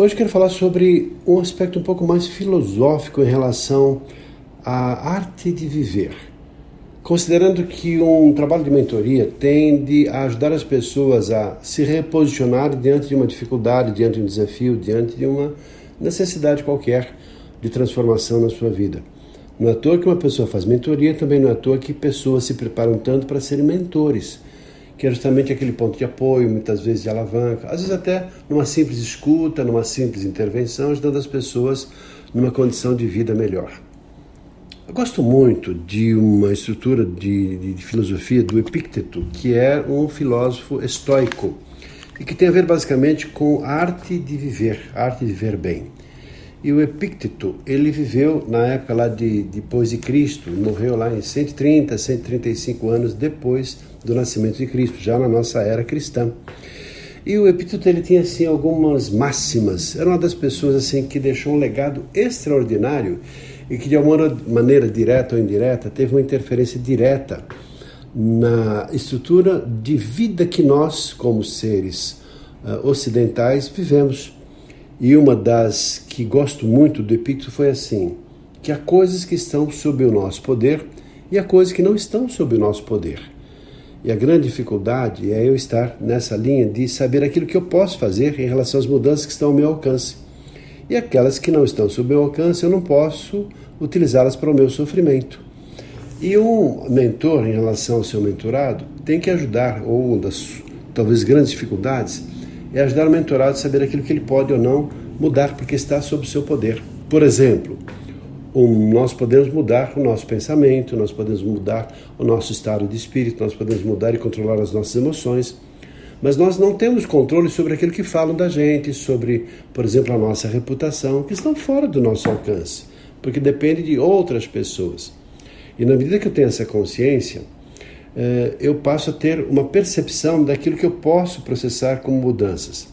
Hoje quero falar sobre um aspecto um pouco mais filosófico em relação à arte de viver. Considerando que um trabalho de mentoria tende a ajudar as pessoas a se reposicionar diante de uma dificuldade, diante de um desafio, diante de uma necessidade qualquer de transformação na sua vida. Não é à toa que uma pessoa faz mentoria, também não é à toa que pessoas se preparam tanto para serem mentores que é justamente aquele ponto de apoio, muitas vezes de alavanca, às vezes até numa simples escuta, numa simples intervenção, ajudando as pessoas numa condição de vida melhor. Eu gosto muito de uma estrutura de, de, de filosofia do Epícteto, que é um filósofo estoico, e que tem a ver basicamente com a arte de viver, a arte de viver bem. E o Epícteto, ele viveu na época lá de depois de Cristo, morreu lá em 130, 135 anos depois do nascimento de Cristo, já na nossa era cristã. E o Epíteto ele tinha assim algumas máximas. Era uma das pessoas assim que deixou um legado extraordinário e que de alguma maneira direta ou indireta teve uma interferência direta na estrutura de vida que nós, como seres uh, ocidentais, vivemos. E uma das que gosto muito do Epíteto foi assim: que há coisas que estão sob o nosso poder e há coisas que não estão sob o nosso poder. E a grande dificuldade é eu estar nessa linha de saber aquilo que eu posso fazer em relação às mudanças que estão ao meu alcance. E aquelas que não estão sob meu alcance, eu não posso utilizá-las para o meu sofrimento. E um mentor, em relação ao seu mentorado, tem que ajudar, ou uma das talvez grandes dificuldades, é ajudar o mentorado a saber aquilo que ele pode ou não mudar, porque está sob seu poder. Por exemplo, nós podemos mudar o nosso pensamento, nós podemos mudar o nosso estado de espírito, nós podemos mudar e controlar as nossas emoções, mas nós não temos controle sobre aquilo que falam da gente, sobre, por exemplo, a nossa reputação, que estão fora do nosso alcance, porque depende de outras pessoas. E na medida que eu tenho essa consciência, eu passo a ter uma percepção daquilo que eu posso processar como mudanças.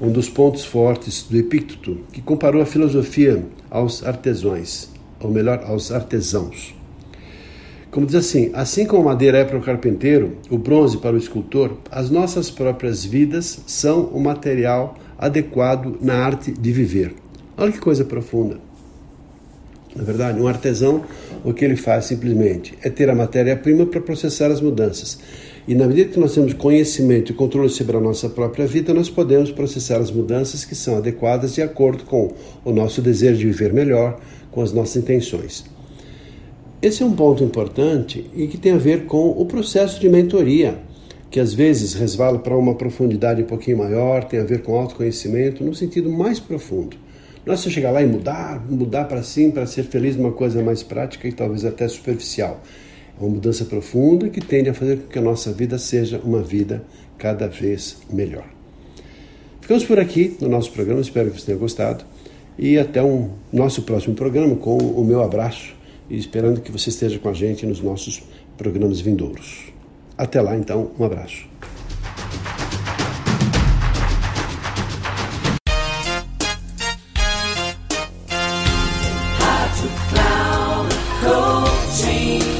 Um dos pontos fortes do Epícteto, que comparou a filosofia aos artesãos, ou melhor, aos artesãos. Como diz assim, assim como a madeira é para o carpinteiro, o bronze para o escultor, as nossas próprias vidas são o material adequado na arte de viver. Olha que coisa profunda. Na verdade, um artesão, o que ele faz simplesmente é ter a matéria-prima para processar as mudanças. E na medida que nós temos conhecimento e controle sobre a nossa própria vida, nós podemos processar as mudanças que são adequadas de acordo com o nosso desejo de viver melhor, com as nossas intenções. Esse é um ponto importante e que tem a ver com o processo de mentoria, que às vezes resvala para uma profundidade um pouquinho maior, tem a ver com autoconhecimento, no sentido mais profundo. Não é só chegar lá e mudar, mudar para sim, para ser feliz numa coisa mais prática e talvez até superficial. É uma mudança profunda que tende a fazer com que a nossa vida seja uma vida cada vez melhor. Ficamos por aqui no nosso programa, espero que você tenha gostado. E até o um nosso próximo programa com o meu abraço e esperando que você esteja com a gente nos nossos programas vindouros. Até lá, então, um abraço.